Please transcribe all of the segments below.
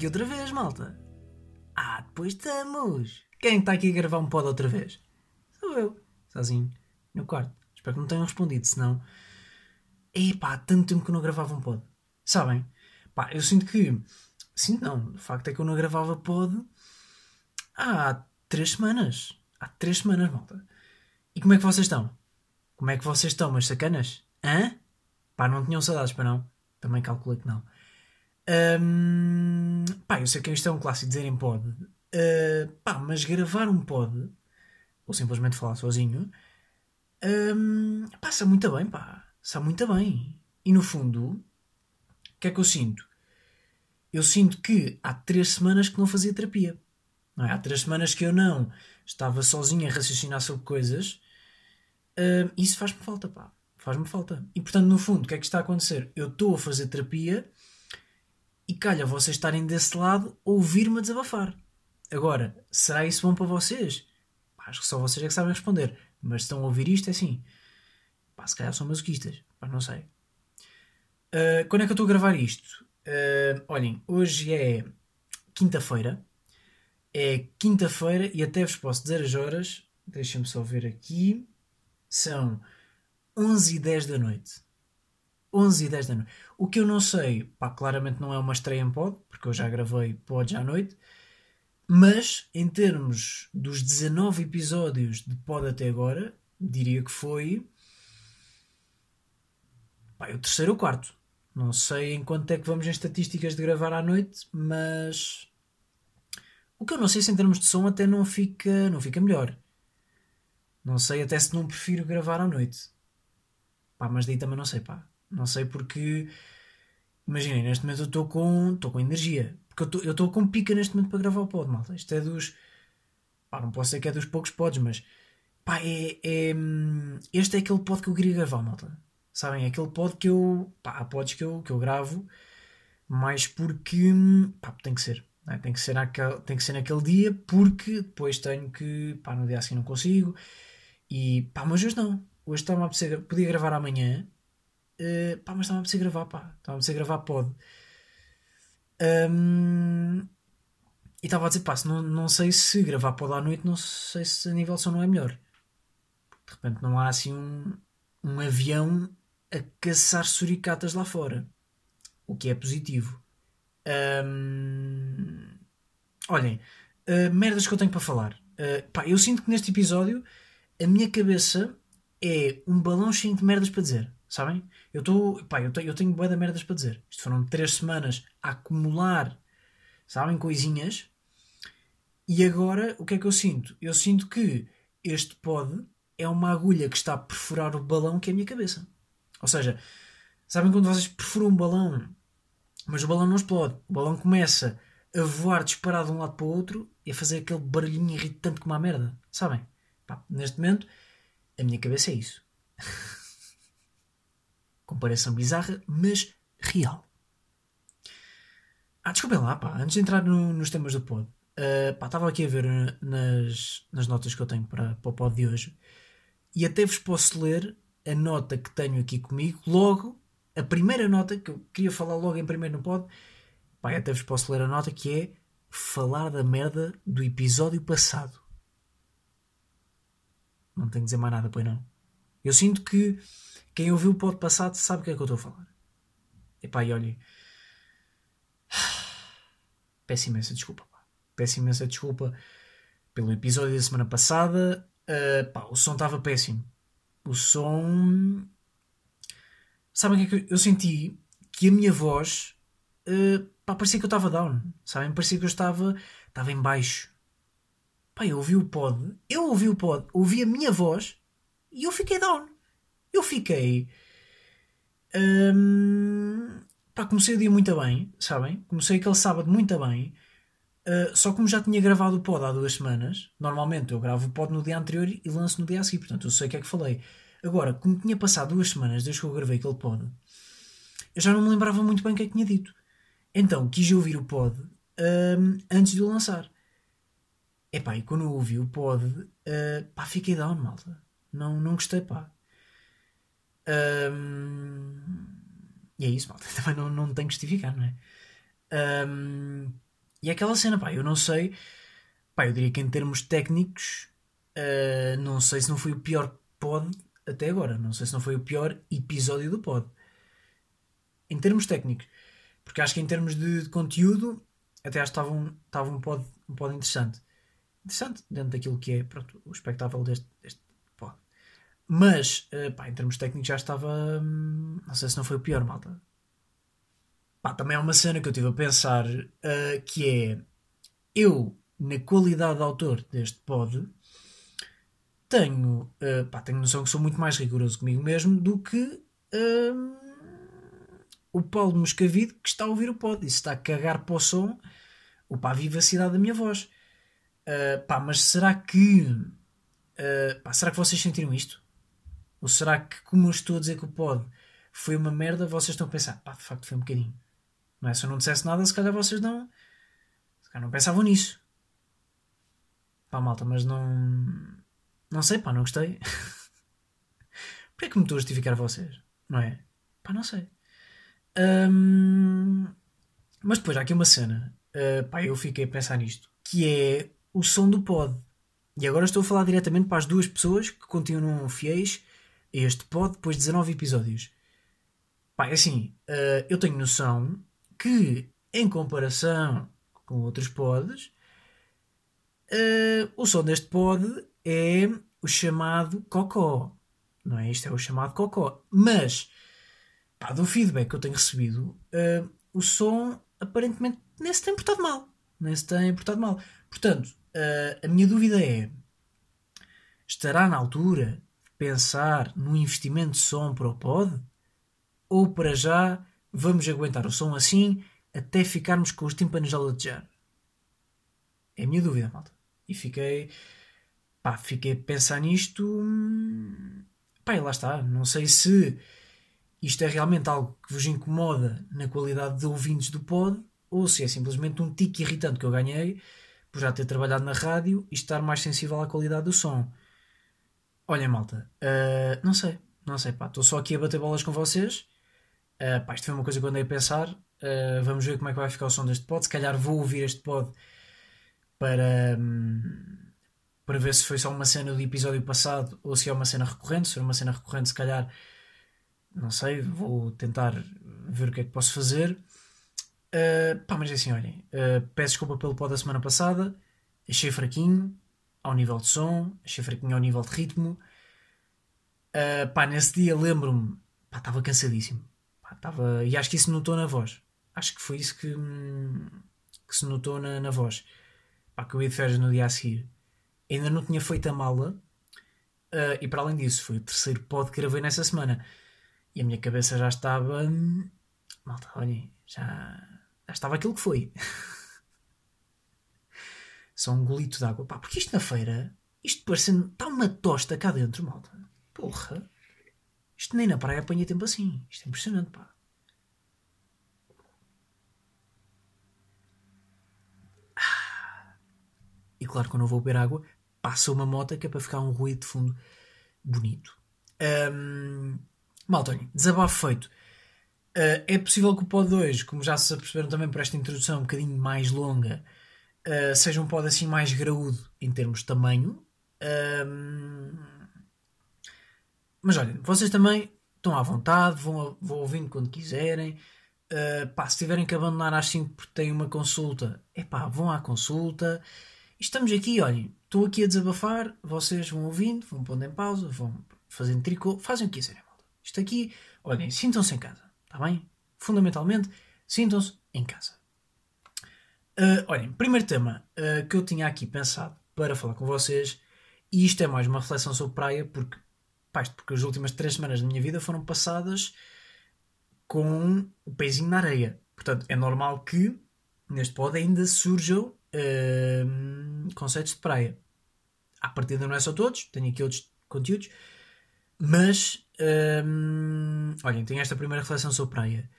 Aqui outra vez, malta. Ah, depois estamos. Quem está aqui a gravar um pod outra vez? Sou eu, sozinho, no quarto. Espero que não tenham respondido, senão. Epá, há tanto tempo que eu não gravava um pod. Sabem? Pá, eu sinto que. Sinto não, o facto é que eu não gravava pod há três semanas. Há três semanas, malta. E como é que vocês estão? Como é que vocês estão, meus sacanas? Hã? Pá, não tinham saudades para não? Também calculei que não. Hum, pá, eu sei que isto é um clássico dizer em pod. Uh, pá, mas gravar um pod, ou simplesmente falar sozinho, um, passa muito bem, pá. Está muito bem. E no fundo, o que é que eu sinto? Eu sinto que há três semanas que não fazia terapia. Não é? Há três semanas que eu não estava sozinho a raciocinar sobre coisas. Isso faz-me falta, pá. Faz-me falta. E portanto, no fundo, o que é que está a acontecer? Eu estou a fazer terapia e calha vocês estarem desse lado ouvir-me a desabafar. Agora, será isso bom para vocês? Pá, acho que só vocês é que sabem responder. Mas se estão a ouvir isto, é assim. Pá, se calhar são masoquistas. Pá, não sei. Uh, quando é que eu estou a gravar isto? Uh, olhem, hoje é quinta-feira. É quinta-feira e até vos posso dizer as horas. Deixem-me só ver aqui. São 11 e 10 da noite. 11 e 10 da noite. O que eu não sei, pá, claramente não é uma estreia em pod, porque eu já gravei pods à noite. Mas, em termos dos 19 episódios de pod até agora, diria que foi. Pá, o terceiro ou quarto. Não sei em quanto é que vamos em estatísticas de gravar à noite, mas. O que eu não sei se em termos de som até não fica, não fica melhor. Não sei até se não prefiro gravar à noite. Pá, mas daí também não sei, pá. Não sei porque. Imaginem, neste momento eu estou com, estou com energia. Porque eu estou com pica neste momento para gravar o pod, malta. Isto é dos. Pá, não posso ser que é dos poucos pods, mas. Pá, é, é. Este é aquele pod que eu queria gravar, malta. Sabem? É aquele pod que eu. Pá, há pods que eu, que eu gravo, mas porque. Pá, tem que ser. É? Tem, que ser naquele, tem que ser naquele dia, porque depois tenho que. Pá, no dia assim não consigo. E. Pá, mas hoje não. Hoje estava a. Podia gravar amanhã. Uh, pá, mas estava a gravar, pá. Estava a gravar pod. Um, e estava a dizer, pá, não, não sei se gravar pod à noite, não sei se a nível som não é melhor. De repente não há assim um, um avião a caçar suricatas lá fora. O que é positivo. Um, olhem, uh, merdas que eu tenho para falar. Uh, pá, eu sinto que neste episódio a minha cabeça é um balão cheio de merdas para dizer. Sabem? Eu estou. Pá, eu, eu tenho boa de merdas para dizer. Isto foram três semanas a acumular, sabem, coisinhas. E agora, o que é que eu sinto? Eu sinto que este pod é uma agulha que está a perfurar o balão que é a minha cabeça. Ou seja, sabem quando vocês perfuram um balão, mas o balão não explode. O balão começa a voar disparado de um lado para o outro e a fazer aquele barulhinho irritante como a merda. Sabem? Pá, neste momento, a minha cabeça é isso. Comparação bizarra, mas real. Ah, desculpem lá, pá, antes de entrar no, nos temas do pod, uh, pá, estava aqui a ver nas, nas notas que eu tenho para, para o pod de hoje e até vos posso ler a nota que tenho aqui comigo, logo, a primeira nota que eu queria falar logo em primeiro no pod, pá, até vos posso ler a nota que é falar da merda do episódio passado. Não tenho que dizer mais nada, pois não. Eu sinto que quem ouviu o pod passado sabe o que é que eu estou a falar. Epá, e olhem. Peço imensa desculpa. Pá. Peço imensa desculpa pelo episódio da semana passada. Uh, pá, o som estava péssimo. O som. Sabem o que é que eu, eu senti? Que a minha voz. Uh, pá, parecia que eu estava down. Sabem? Parecia que eu estava. Estava em baixo. Pá, eu ouvi o pod. Eu ouvi o pod. Ouvi a minha voz. E eu fiquei down eu fiquei. Hum, pá, comecei o dia muito bem, sabem? Comecei aquele sábado muito bem. Uh, só como já tinha gravado o pod há duas semanas, normalmente eu gravo o pod no dia anterior e lanço no dia a seguir, portanto eu sei o que é que falei. Agora, como tinha passado duas semanas desde que eu gravei aquele pod, eu já não me lembrava muito bem o que é que tinha dito. Então quis ouvir o pod um, antes de o lançar. Epá, e quando eu ouvi o pod, uh, pá, fiquei down, malta. Não, não gostei, pá. Um, e é isso, malta. Também não, não tenho que justificar, não é? Um, e é aquela cena, pá, eu não sei. Pá, eu diria que em termos técnicos, uh, não sei se não foi o pior pod até agora. Não sei se não foi o pior episódio do pod. Em termos técnicos. Porque acho que em termos de, de conteúdo, até acho que estava um, estava um, pod, um pod interessante. Interessante dentro daquilo que é pronto, o espectáculo deste, deste. Mas, uh, pá, em termos técnicos já estava. Hum, não sei se não foi o pior, malta. Pá, também é uma cena que eu estive a pensar uh, que é eu, na qualidade de autor deste pod, tenho, uh, pá, tenho noção que sou muito mais rigoroso comigo mesmo do que uh, o Paulo Moscavide que está a ouvir o pod e se está a cagar para o som ou para a vivacidade da minha voz. Uh, pá, mas será que uh, pá, será que vocês sentiram isto? Ou será que, como eu estou a dizer que o pod foi uma merda, vocês estão a pensar, pá, de facto foi um bocadinho. Não é? Se eu não dissesse nada, se calhar vocês não. Se calhar não pensavam nisso. Pá, malta, mas não. Não sei, pá, não gostei. Porquê é que me estou a justificar vocês? Não é? Pá, não sei. Um, mas depois há aqui uma cena. Uh, pá, eu fiquei a pensar nisto. Que é o som do pod. E agora estou a falar diretamente para as duas pessoas que continuam fiéis este pod depois de 19 episódios. Pá, é assim, uh, eu tenho noção que, em comparação com outros pods, uh, o som deste pod é o chamado cocó. Não é? Isto é o chamado cocó. Mas, pá, do feedback que eu tenho recebido, uh, o som aparentemente nem se tem portado mal. Nem se tem portado mal. Portanto, a minha dúvida é: estará na altura pensar no investimento de som para o pod? Ou para já vamos aguentar o som assim até ficarmos com os tímpanos a latejar? É a minha dúvida, malta. E fiquei pá, fiquei a pensar nisto. Hum, pá, e lá está. Não sei se isto é realmente algo que vos incomoda na qualidade de ouvintes do pod ou se é simplesmente um tique irritante que eu ganhei por já ter trabalhado na rádio e estar mais sensível à qualidade do som. Olhem, malta, uh, não sei, não sei, pá, estou só aqui a bater bolas com vocês. Uh, pá, isto foi uma coisa que eu andei a pensar. Uh, vamos ver como é que vai ficar o som deste pod. Se calhar vou ouvir este pod para. Hum, para ver se foi só uma cena do episódio passado ou se é uma cena recorrente. Se for uma cena recorrente, se calhar, não sei, vou tentar ver o que é que posso fazer. Uh, pá, mas é assim, olhem, uh, peço desculpa pelo pó da semana passada, achei fraquinho ao nível de som, achei fraquinho ao nível de ritmo. Uh, pá, nesse dia lembro-me, pá, estava cansadíssimo. Pá, tava, e acho que isso notou na voz. Acho que foi isso que, hum, que se notou na, na voz. Pá, que eu ia de férias no dia a seguir ainda não tinha feito a mala. Uh, e para além disso, foi o terceiro pod que gravei nessa semana. E a minha cabeça já estava. Hum, malta, olhem, já, já estava aquilo que foi. Só um golito de água. Pá, porque isto na feira, isto parecendo. Está uma tosta cá dentro, malta. Porra. Isto nem na praia apanha tempo assim. Isto é impressionante, pá. Ah. E claro, quando eu vou beber água, passa uma moto que é para ficar um ruído de fundo bonito. Um, malta, olha, desabafo feito. Uh, é possível que o pod 2, como já se perceberam também por esta introdução um bocadinho mais longa, uh, seja um pod assim mais graúdo em termos de tamanho. Um, mas olha, vocês também estão à vontade, vão, vão ouvindo quando quiserem. Uh, pá, se tiverem que abandonar às 5 porque têm uma consulta, é pá, vão à consulta. Estamos aqui, olhem, estou aqui a desabafar, vocês vão ouvindo, vão pondo em pausa, vão fazendo tricô, fazem o que quiserem. Isto aqui, olhem, sintam-se em casa, está bem? Fundamentalmente, sintam-se em casa. Uh, olhem, primeiro tema uh, que eu tinha aqui pensado para falar com vocês, e isto é mais uma reflexão sobre praia, porque, pá, porque as últimas três semanas da minha vida foram passadas com o pezinho na areia. Portanto, é normal que neste pod ainda surjam uh, conceitos de praia. À partida não é só todos, tenho aqui outros conteúdos, mas um, olhem, tenho esta primeira reflexão sobre praia,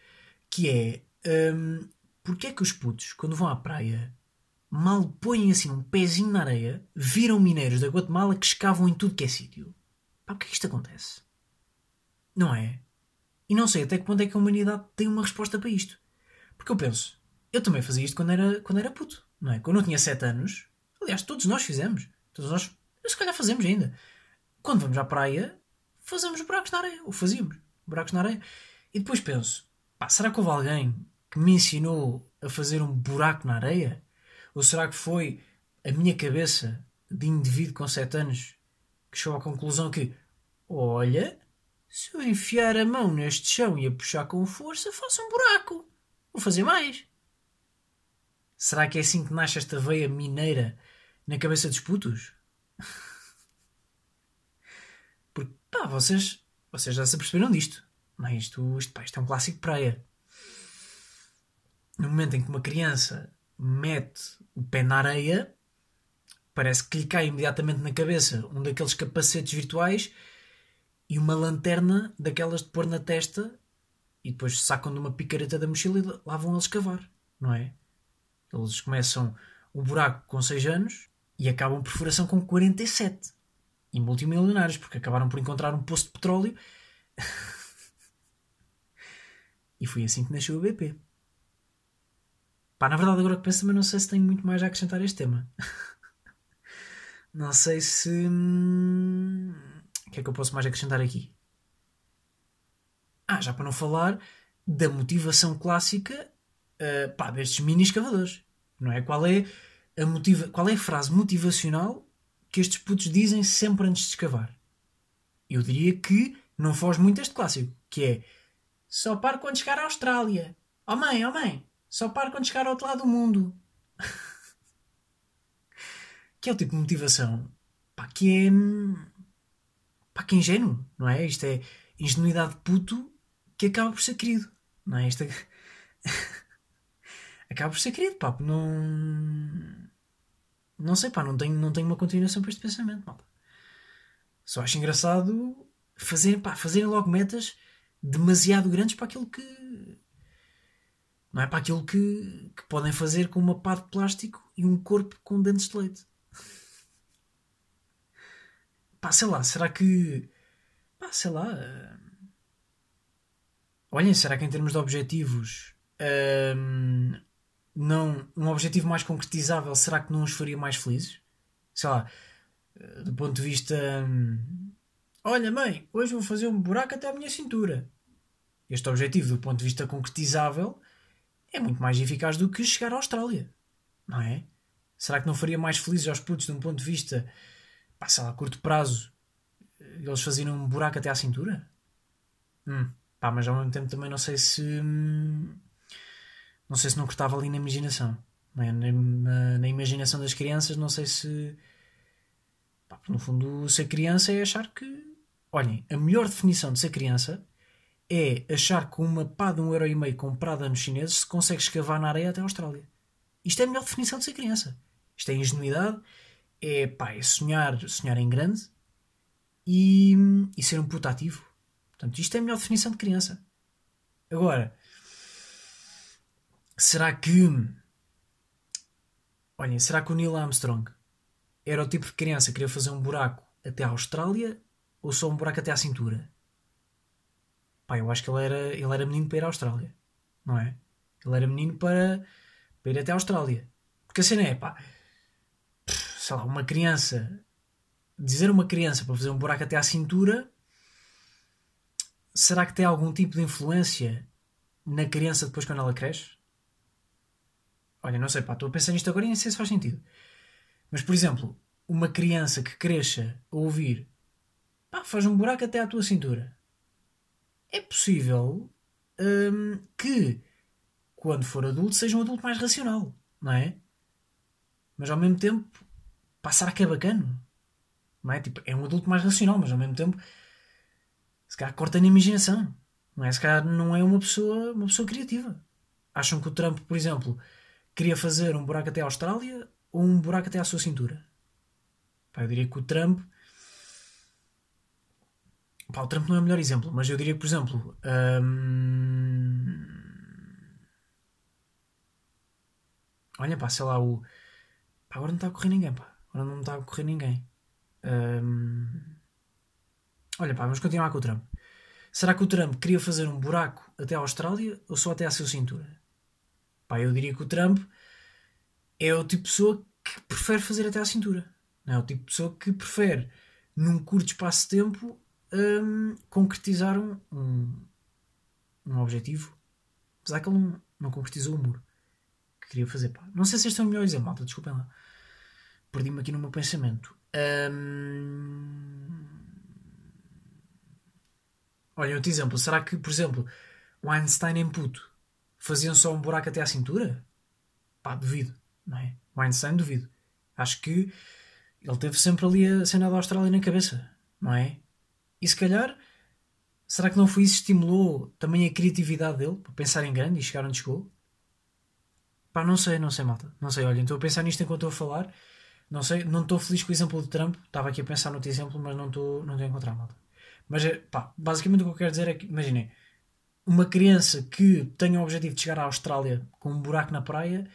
que é um, porque é que os putos, quando vão à praia, mal põem assim um pezinho na areia, viram mineiros da Guatemala que escavam em tudo que é sítio? Pá, porquê é que isto acontece? Não é? E não sei até que ponto é que a humanidade tem uma resposta para isto. Porque eu penso, eu também fazia isto quando era, quando era puto, não é? Quando eu tinha 7 anos, aliás, todos nós fizemos, todos nós, se calhar fazemos ainda. Quando vamos à praia, fazemos buracos na areia, ou fazíamos buracos na areia. E depois penso, pá, será que houve alguém que me ensinou a fazer um buraco na areia? Ou será que foi a minha cabeça de indivíduo com 7 anos que chegou à conclusão que, olha, se eu enfiar a mão neste chão e a puxar com força, faço um buraco. Vou fazer mais. Será que é assim que nasce esta veia mineira na cabeça dos putos? Porque, pá, vocês, vocês já se aperceberam disto. Mas isto, isto, pá, isto é um clássico praia. No momento em que uma criança mete o pé na areia, parece que lhe cai imediatamente na cabeça um daqueles capacetes virtuais e uma lanterna daquelas de pôr na testa e depois sacam de uma picareta da mochila e lá vão eles cavar, não é? Eles começam o buraco com 6 anos e acabam perfuração com 47. E multimilionários, porque acabaram por encontrar um poço de petróleo. e foi assim que nasceu o BP. Pá, na verdade, agora que penso, também não sei se tenho muito mais a acrescentar a este tema. não sei se. Hum, o que é que eu posso mais acrescentar aqui? Ah, já para não falar da motivação clássica uh, pá, destes mini escavadores. Não é? Qual é a, motiva qual é a frase motivacional que estes putos dizem sempre antes de escavar? Eu diria que não foge muito este clássico, que é só paro quando chegar à Austrália. Oh mãe, oh mãe, só paro quando chegar ao outro lado do mundo. que é o tipo de motivação pá, que é pá, que é ingênuo, não é? Isto é ingenuidade puto que acaba por ser querido, não é? Isto é... acaba por ser querido, pá, não. Não sei, pá, não tenho, não tenho uma continuação para este pensamento, pá. Só acho engraçado fazer, pá, fazerem logo metas demasiado grandes para aquilo que. Não é para aquilo que, que podem fazer com uma pá de plástico e um corpo com dentes de leite. Pá, sei lá, será que. Pá, sei lá. Uh... Olhem, será que em termos de objetivos. Uh, não, um objetivo mais concretizável, será que não os faria mais felizes? Sei lá, uh, do ponto de vista. Um... Olha, mãe, hoje vou fazer um buraco até a minha cintura. Este objetivo, do ponto de vista concretizável, é muito mais eficaz do que chegar à Austrália. Não é? Será que não faria mais felizes aos putos de um ponto de vista pá, sei lá, a curto prazo, eles faziam um buraco até à cintura? Hum, pá, mas ao mesmo tempo também não sei se. Hum, não sei se não cortava ali na imaginação. É? Na, na, na, imaginação das crianças, não sei se. Pá, no fundo, ser criança é achar que. Olhem, a melhor definição de ser criança é achar que uma pá de um euro e meio comprada nos chineses se consegue escavar na areia até a Austrália. Isto é a melhor definição de ser criança. Isto é ingenuidade é, pá, é sonhar, sonhar em grande e, e ser um puto ativo. Portanto, isto é a melhor definição de criança. Agora, será que. Olhem, será que o Neil Armstrong era o tipo de criança que queria fazer um buraco até à Austrália ou só um buraco até à cintura? Pá, eu acho que ele era, ele era menino para ir à Austrália, não é? Ele era menino para, para ir até à Austrália. Porque a cena é, pá, sei lá, uma criança, dizer uma criança para fazer um buraco até à cintura, será que tem algum tipo de influência na criança depois quando ela cresce? Olha, não sei, pá, estou a pensar nisto agora e nem sei se faz sentido. Mas, por exemplo, uma criança que cresça a ouvir pá, faz um buraco até à tua cintura. É possível hum, que, quando for adulto, seja um adulto mais racional, não é? Mas ao mesmo tempo, será que é bacana? Não é? Tipo, é um adulto mais racional, mas ao mesmo tempo se calhar corta na imaginação. Não é? Se calhar não é uma pessoa, uma pessoa criativa. Acham que o Trump, por exemplo, queria fazer um buraco até à Austrália ou um buraco até à sua cintura? Pá, eu diria que o Trump. Pá, o Trump não é o melhor exemplo, mas eu diria que, por exemplo. Hum... Olha, pá, sei lá, o. Pá, agora não está a correr ninguém, pá. Agora não está a correr ninguém. Um... Olha pá, vamos continuar com o Trump. Será que o Trump queria fazer um buraco até à Austrália ou só até à sua cintura? Pá, eu diria que o Trump é o tipo de pessoa que prefere fazer até à cintura. Não é o tipo de pessoa que prefere, num curto espaço de tempo, um, concretizar um, um, um objetivo. Apesar que ele não, não concretizou o muro que queria fazer. Pá. Não sei se este é o melhor exemplo, malta, desculpem lá. Perdi-me aqui no meu pensamento. Um... Olha, outro exemplo. Será que, por exemplo, o Einstein em puto faziam só um buraco até à cintura? Pá, duvido, não é? O Einstein duvido. Acho que ele teve sempre ali a cena da Austrália na cabeça, não é? E se calhar, será que não foi isso que estimulou também a criatividade dele para pensar em grande e chegar onde chegou? Pá, não sei, não sei, malta. Não sei, olha, estou a pensar nisto enquanto estou a falar. Não sei, não estou feliz com o exemplo de Trump. Estava aqui a pensar noutro exemplo, mas não estou, não estou a encontrar, malta. Mas, eh, pá, basicamente o que eu quero dizer é que, imaginem, uma criança que tenha o objetivo de chegar à Austrália com um buraco na praia,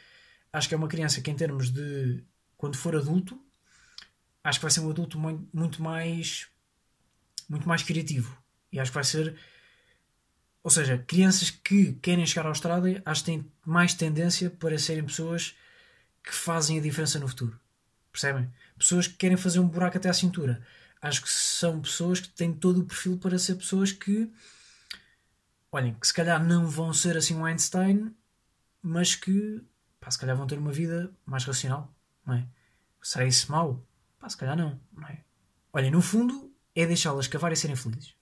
acho que é uma criança que, em termos de quando for adulto, acho que vai ser um adulto muito mais muito mais criativo e acho que vai ser ou seja, crianças que querem chegar à Austrália acho que têm mais tendência para serem pessoas que fazem a diferença no futuro percebem? pessoas que querem fazer um buraco até à cintura acho que são pessoas que têm todo o perfil para ser pessoas que olhem, que se calhar não vão ser assim um Einstein mas que pá, se calhar vão ter uma vida mais racional não é? será isso mau? Pá, se calhar não, não é? Olha, no fundo é deixá-las cavar e serem felizes.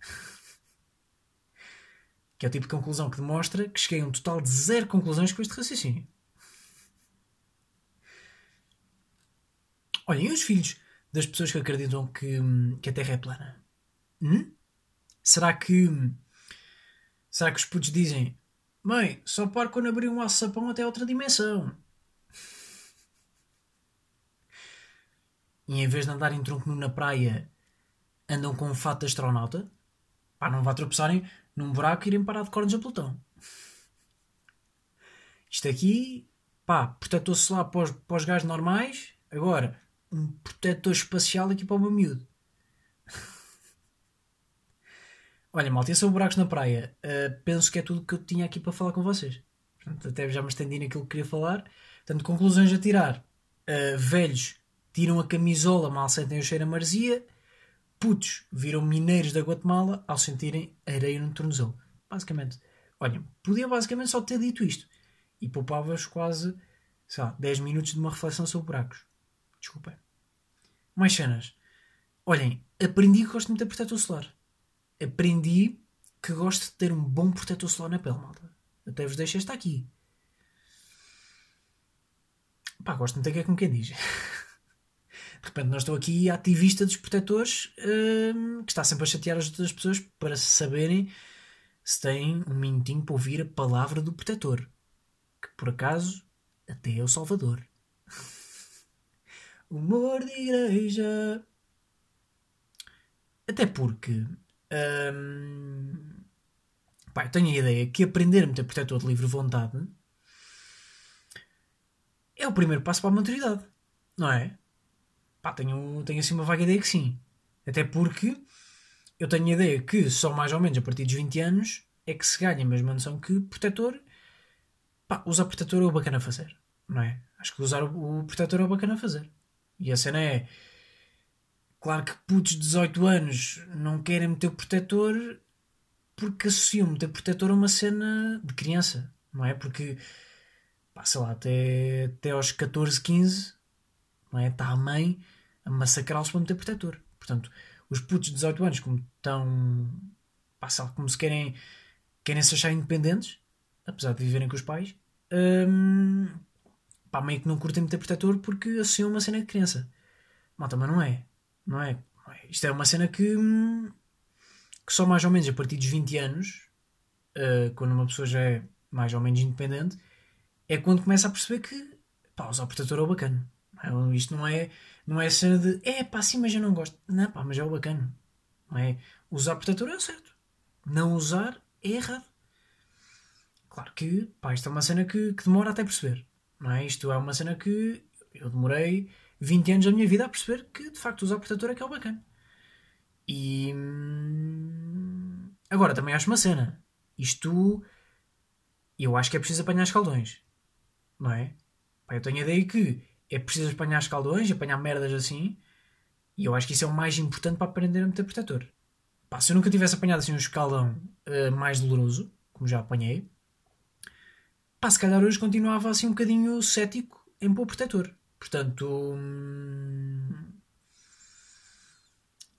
que é o tipo de conclusão que demonstra que cheguei a um total de zero conclusões com este raciocínio. Olhem, e os filhos das pessoas que acreditam que, que a Terra é plana? Hum? Será que. Será que os putos dizem Mãe, só paro quando abrir um alçapão até outra dimensão? e em vez de andarem tronco nu na praia, andam com um fato de astronauta, pá, não vá tropeçarem num buraco e irem parar de cornos a Plutão. Isto aqui, pá, protetor solar para os, para os normais, agora, um protetor espacial aqui para o meu miúdo. Olha, malta, são buracos na praia. Uh, penso que é tudo que eu tinha aqui para falar com vocês. Portanto, até já me estendi naquilo que queria falar. Portanto, conclusões a tirar. Uh, velhos tiram a camisola mal sentem o cheiro a marzia, putos viram mineiros da Guatemala ao sentirem areia no tornozelo. Basicamente, olhem, podia basicamente só ter dito isto e poupavas quase, sei lá, 10 minutos de uma reflexão sobre buracos. Desculpem. Mais cenas. Olhem, aprendi que gosto muito de protetor solar. Aprendi que gosto de ter um bom protetor solar na pele, malta. Até vos deixo esta aqui. Pá, gosto muito de que é como quem diz. De repente não estou aqui ativista dos protetores hum, que está sempre a chatear as outras pessoas para saberem se têm um minutinho para ouvir a palavra do protetor. Que por acaso até é o Salvador. Humor de igreja. Até porque hum, pá, tenho a ideia que aprender a meter protetor de livre vontade é o primeiro passo para a maturidade, não é? Pá, tenho, tenho assim uma vaga ideia que sim. Até porque eu tenho a ideia que só mais ou menos a partir dos 20 anos é que se ganha a mesma noção que protetor. Pá, usar protetor é o bacana fazer, não é? Acho que usar o, protetor é o bacana fazer. E a cena é. Claro que putos de 18 anos não querem meter o protetor porque associam meter protetor a uma cena de criança, não é? Porque, pá, sei lá, até, até aos 14, 15, não é? Está a mãe a massacrá-los para meter protetor. Portanto, os putos de 18 anos, como estão. Passa, como se querem, querem se achar independentes, apesar de viverem com os pais, hum, pá, meio que não curtem meter protetor porque associam uma cena de criança. Malta, mas não é. Não é. Não é. Isto é uma cena que, hum, que só mais ou menos a partir dos 20 anos, uh, quando uma pessoa já é mais ou menos independente, é quando começa a perceber que pá, usar protetor é bacana. Isto não é não é cena de é pá, sim, mas eu não gosto. Não, pá, mas é o bacana. Não é? Usar protetor é o certo. Não usar é errado. Claro que, pá, isto é uma cena que, que demora até perceber. Não é? Isto é uma cena que eu demorei 20 anos da minha vida a perceber que de facto usar protetor é que é o bacana. E. Hum, agora, também acho uma cena. Isto. Eu acho que é preciso apanhar escaldões. Não é? Pá, eu tenho a ideia que é preciso apanhar escaldões, apanhar merdas assim. E eu acho que isso é o mais importante para aprender a meter protetor. Pá, se eu nunca tivesse apanhado assim um escaldão uh, mais doloroso, como já apanhei, pá, se calhar hoje continuava assim um bocadinho cético em pôr protetor. Portanto. Hum...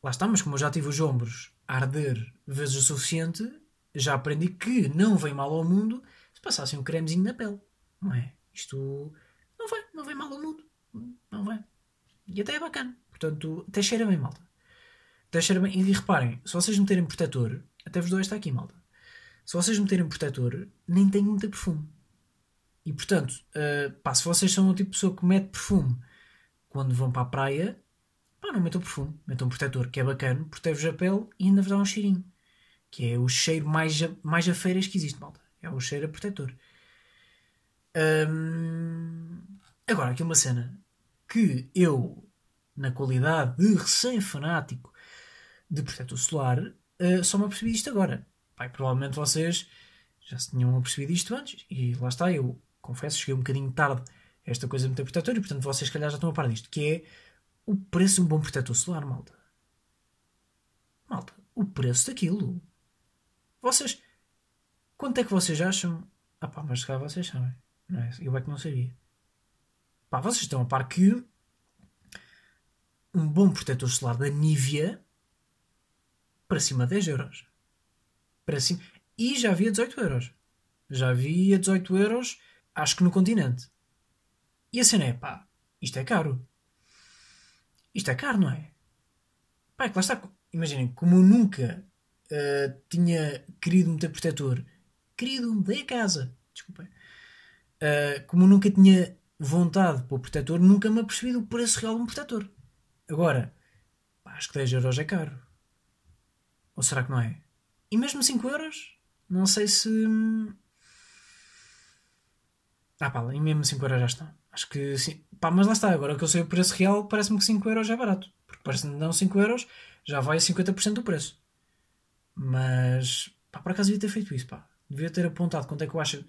Lá está, mas como eu já tive os ombros a arder vezes o suficiente, já aprendi que não vem mal ao mundo se passassem um cremezinho na pele. Não é? Isto não vai, não vem mal ao mundo. Não vai. E até é bacana. Portanto, até cheira bem, malta. Até cheira bem. E reparem, se vocês meterem protetor, até vos dou esta aqui, malta. Se vocês meterem protetor, nem tem muito perfume. E portanto, uh, pá, se vocês são o tipo de pessoa que mete perfume quando vão para a praia, pá, não metam perfume, metam protetor, que é bacana, protege a pele e ainda vos dá um cheirinho. Que é o cheiro mais, mais a feiras que existe, malta. É o cheiro a protetor. Um, agora, aqui uma cena que eu, na qualidade de recém-fanático de protetor solar, uh, só me apercebi disto agora. Pai, provavelmente vocês já se tinham apercebido isto antes. E lá está, eu confesso, cheguei um bocadinho tarde a esta coisa de meter protetor e portanto vocês, calhar, já estão a par disto. Que é o preço de um bom protetor solar, malta. Malta, o preço daquilo. Vocês. Quanto é que vocês acham? Ah pá, mas se calhar vocês sabem. Não é? Eu é que não sabia. Pá, vocês estão a par que um bom protetor solar da Nivea para cima de 10 euros. Para cima. E já havia 18 euros. Já havia 18 euros, acho que no continente. E a cena é, pá, isto é caro. Isto é caro, não é? Pá, é que lá está. Imaginem, como eu nunca uh, tinha querido meter protetor, querido, mudei a casa. Desculpem. Uh, como eu nunca tinha vontade para o protetor, nunca me apercebi do preço real de um protetor. Agora, pá, acho que 10 euros é caro. Ou será que não é? E mesmo 5 euros? Não sei se. Ah pá, e mesmo 5 euros já estão. Acho que sim. Pá, mas lá está, agora que eu sei o preço real, parece-me que 5 euros é barato. Porque parece-me não 5 euros já vai a 50% do preço. Mas, pá, por acaso devia ter feito isso, pá. Devia ter apontado quanto é que eu acho.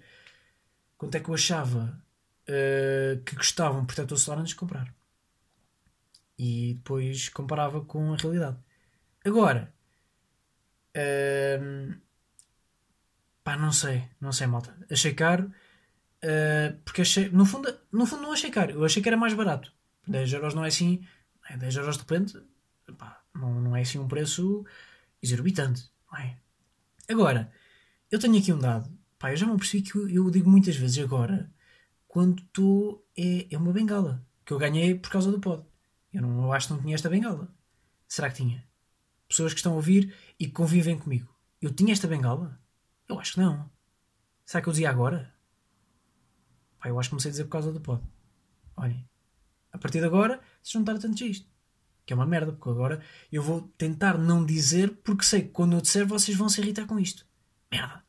Quanto é que eu achava uh, que custava um protetor solar antes de comprar. E depois comparava com a realidade. Agora, uh, pá, não sei, não sei, malta. Achei caro. Uh, porque achei, no fundo, no fundo não achei caro, eu achei que era mais barato. 10 euros não é assim, 10 euros de repente, pá, não, não é assim um preço exorbitante, não é? Agora, eu tenho aqui um dado, pá, eu já me percebi que eu, eu digo muitas vezes agora, quando estou, é, é uma bengala, que eu ganhei por causa do pod. Eu, não, eu acho que não tinha esta bengala. Será que tinha? Pessoas que estão a ouvir e que convivem comigo. Eu tinha esta bengala? Eu acho que não. Será que eu dizia agora? Pá, eu acho que comecei a dizer por causa do pod. Olhem, a partir de agora, estar atentos a isto. Que é uma merda, porque agora eu vou tentar não dizer porque sei que quando eu disser vocês vão se irritar com isto. Merda.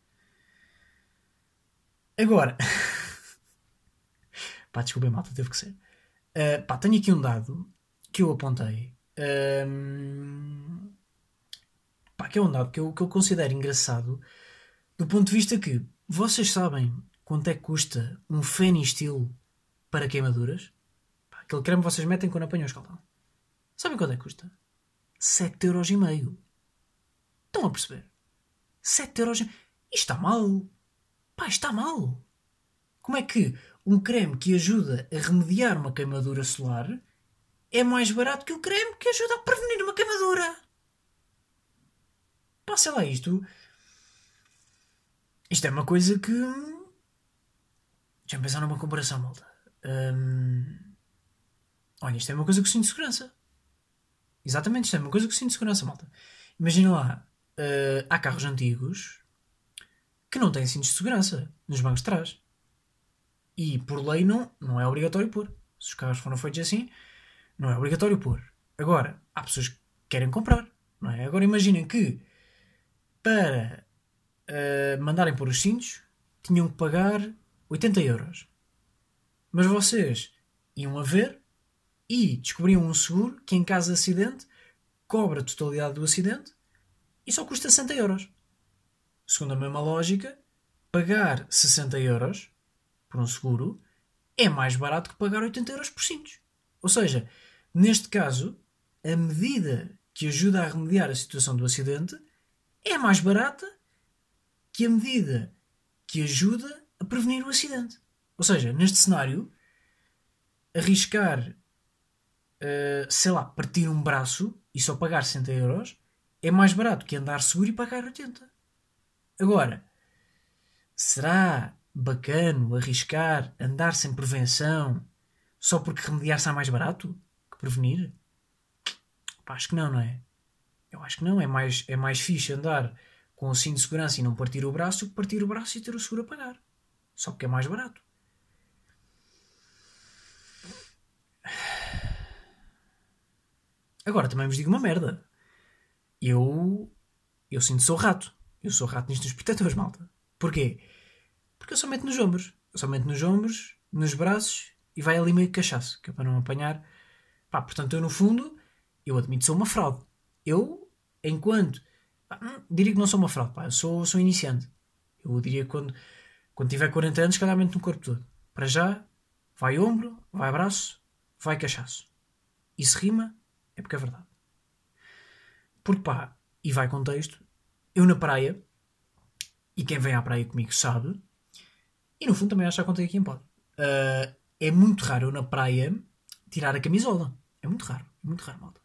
Agora. pá, desculpem, malta, teve que ser. Uh, pá, tenho aqui um dado que eu apontei. Um, pá, que é um dado que eu, que eu considero engraçado do ponto de vista que vocês sabem quanto é que custa um Fenistil para queimaduras? Aquele creme vocês metem quando apanham o escaldão. Sabem quanto é que custa? 7,5€. Estão a perceber? 7€. Isto está mal. Pá, está mal. Como é que um creme que ajuda a remediar uma queimadura solar é mais barato que o creme que ajuda a prevenir uma queimadura? Pá, sei lá, isto. Isto é uma coisa que Deixa-me pensar numa comparação, malta. Hum... Olha, isto é uma coisa que sinto segurança. Exatamente, isto é uma coisa que sinto segurança, malta. Imagina lá, uh, há carros antigos que não têm cintos de segurança nos bancos de trás. E por lei não, não é obrigatório pôr. Se os carros foram feitos assim, não é obrigatório pôr. Agora, há pessoas que querem comprar. Não é? Agora imaginem que para uh, mandarem pôr os cintos tinham que pagar 80 euros. Mas vocês iam a ver e descobriam um seguro que, em caso de acidente, cobra a totalidade do acidente e só custa 60 euros. Segundo a mesma lógica, pagar 60 euros por um seguro é mais barato que pagar 80 euros por cintos. Ou seja, neste caso, a medida que ajuda a remediar a situação do acidente é mais barata que a medida que ajuda a prevenir o acidente. Ou seja, neste cenário, arriscar, uh, sei lá, partir um braço e só pagar 60 euros é mais barato que andar seguro e pagar 80. Agora, será bacano arriscar andar sem prevenção só porque remediar sai mais barato que prevenir? Pá, acho que não, não é? Eu acho que não. É mais, é mais fixe andar com o cinto de segurança e não partir o braço que partir o braço e ter o seguro a pagar. Só porque é mais barato. Agora também vos digo uma merda. Eu. Eu sinto sou rato. Eu sou rato nisto dos protetores, malta. Porquê? Porque eu só meto nos ombros. Eu só meto nos ombros, nos braços e vai ali meio cachaço, que é para não apanhar. Pá, portanto, eu no fundo, eu admito sou uma fraude. Eu, enquanto. Pá, hum, diria que não sou uma fraude, pá, eu sou, sou iniciante. Eu diria que quando, quando tiver 40 anos, calhar no corpo todo. Para já, vai ombro, vai braço, vai cachaço. E se rima, é porque é verdade. Porque pá, e vai contexto, eu na praia, e quem vem à praia comigo sabe, e no fundo também acho que já contei aqui em pod. Uh, é muito raro eu na praia tirar a camisola. É muito raro, é muito raro, malta.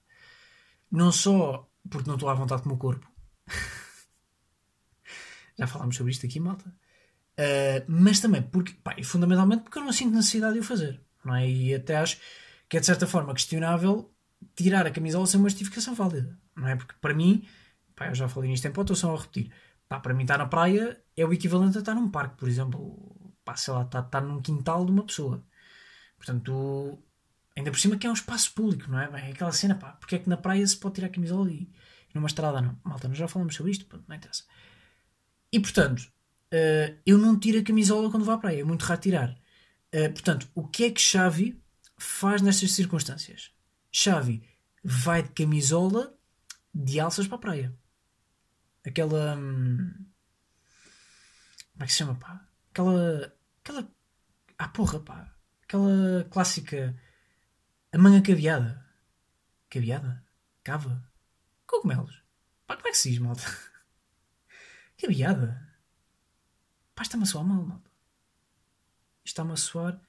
Não só porque não estou à vontade com o meu corpo. já falámos sobre isto aqui, malta. Uh, mas também porque, pá, e fundamentalmente porque eu não sinto necessidade de o fazer. Não é? E até acho que é de certa forma questionável tirar a camisola sem uma justificação válida. Não é? Porque para mim, pá, eu já falei nisto em pó, estou só a repetir. Pá, para mim estar na praia é o equivalente a estar num parque, por exemplo. Pá, sei lá, estar, estar num quintal de uma pessoa. Portanto, ainda por cima que é um espaço público, não é? É aquela cena, pá, porque é que na praia se pode tirar a camisola e, e numa estrada não? Malta, nós já falamos sobre isto, não interessa. E portanto, uh, eu não tiro a camisola quando vou à praia, é muito raro tirar. Uh, portanto, o que é que Xavi faz nestas circunstâncias? Xavi vai de camisola de alças para a praia. Aquela. Hum, como é que se chama, pá? Aquela. Aquela. Ah, porra, pá. Aquela clássica. A manga caveada. Caveada? Cava? Cogumelos. Pá, como é que se diz, malta? Caveada? Pá, está-me a soar mal, malta. Está-me a soar.